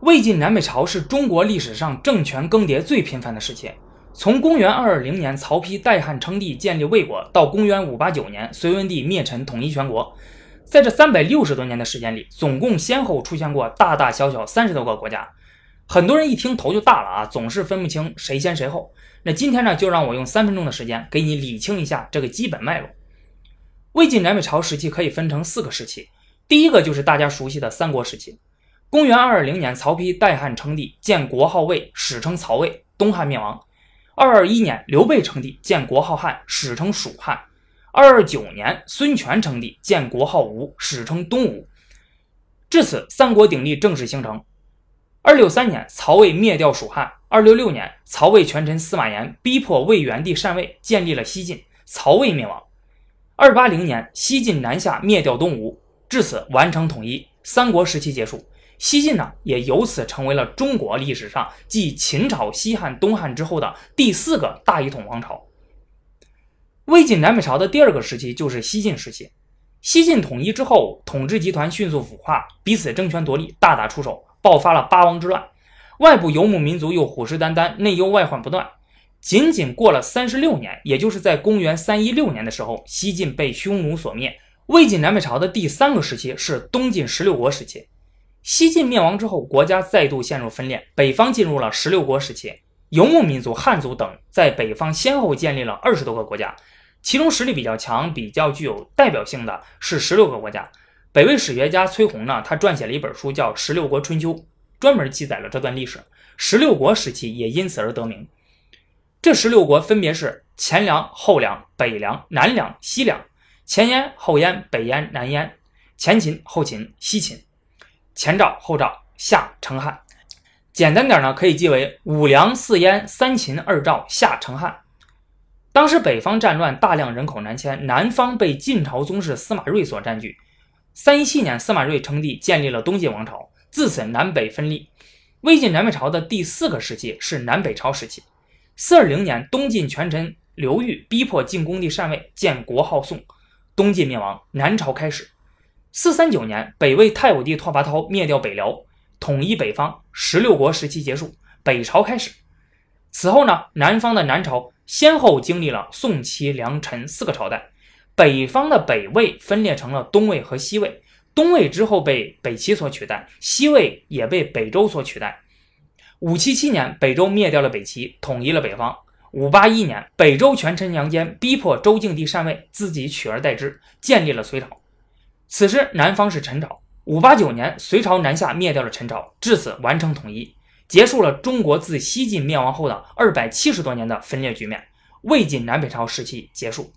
魏晋南北朝是中国历史上政权更迭最频繁的时期。从公元二二零年曹丕代汉称帝建立魏国，到公元五八九年隋文帝灭陈统一全国，在这三百六十多年的时间里，总共先后出现过大大小小三十多个国家。很多人一听头就大了啊，总是分不清谁先谁后。那今天呢，就让我用三分钟的时间给你理清一下这个基本脉络。魏晋南北朝时期可以分成四个时期，第一个就是大家熟悉的三国时期。公元二二零年，曹丕代汉称帝，建国号魏，史称曹魏，东汉灭亡。二二一年，刘备称帝，建国号汉，史称蜀汉。二二九年，孙权称帝，建国号吴，史称东吴。至此，三国鼎立正式形成。二六三年，曹魏灭掉蜀汉。二六六年，曹魏权臣司马炎逼迫魏元帝禅位，建立了西晋，曹魏灭亡。二八零年，西晋南下，灭掉东吴，至此完成统一，三国时期结束。西晋呢，也由此成为了中国历史上继秦朝、西汉、东汉之后的第四个大一统王朝。魏晋南北朝的第二个时期就是西晋时期。西晋统一之后，统治集团迅速腐化，彼此争权夺利，大打出手，爆发了八王之乱。外部游牧民族又虎视眈眈，内忧外患不断。仅仅过了三十六年，也就是在公元三一六年的时候，西晋被匈奴所灭。魏晋南北朝的第三个时期是东晋十六国时期。西晋灭亡之后，国家再度陷入分裂，北方进入了十六国时期。游牧民族汉族等在北方先后建立了二十多个国家，其中实力比较强、比较具有代表性的是十六个国家。北魏史学家崔洪呢，他撰写了一本书叫《十六国春秋》，专门记载了这段历史。十六国时期也因此而得名。这十六国分别是前凉、后凉、北凉、南凉、西凉；前燕、后燕、北燕、南燕；前秦、后秦、西秦。前赵、后赵、夏、成汉，简单点呢，可以记为五梁、四燕、三秦、二赵、夏、成汉。当时北方战乱，大量人口南迁，南方被晋朝宗室司马睿所占据。三一七年，司马睿称帝，建立了东晋王朝，自此南北分立。魏晋南北朝的第四个时期是南北朝时期。四二零年，东晋权臣刘裕逼迫晋恭帝禅位，建国号宋，东晋灭亡，南朝开始。四三九年，北魏太武帝拓跋焘灭掉北辽，统一北方，十六国时期结束，北朝开始。此后呢，南方的南朝先后经历了宋、齐、梁、陈四个朝代，北方的北魏分裂成了东魏和西魏，东魏之后被北齐所取代，西魏也被北周所取代。五七七年，北周灭掉了北齐，统一了北方。五八一年，北周权臣杨坚逼迫周敬帝禅位，自己取而代之，建立了隋朝。此时，南方是陈朝。五八九年，隋朝南下，灭掉了陈朝，至此完成统一，结束了中国自西晋灭亡后的二百七十多年的分裂局面。魏晋南北朝时期结束。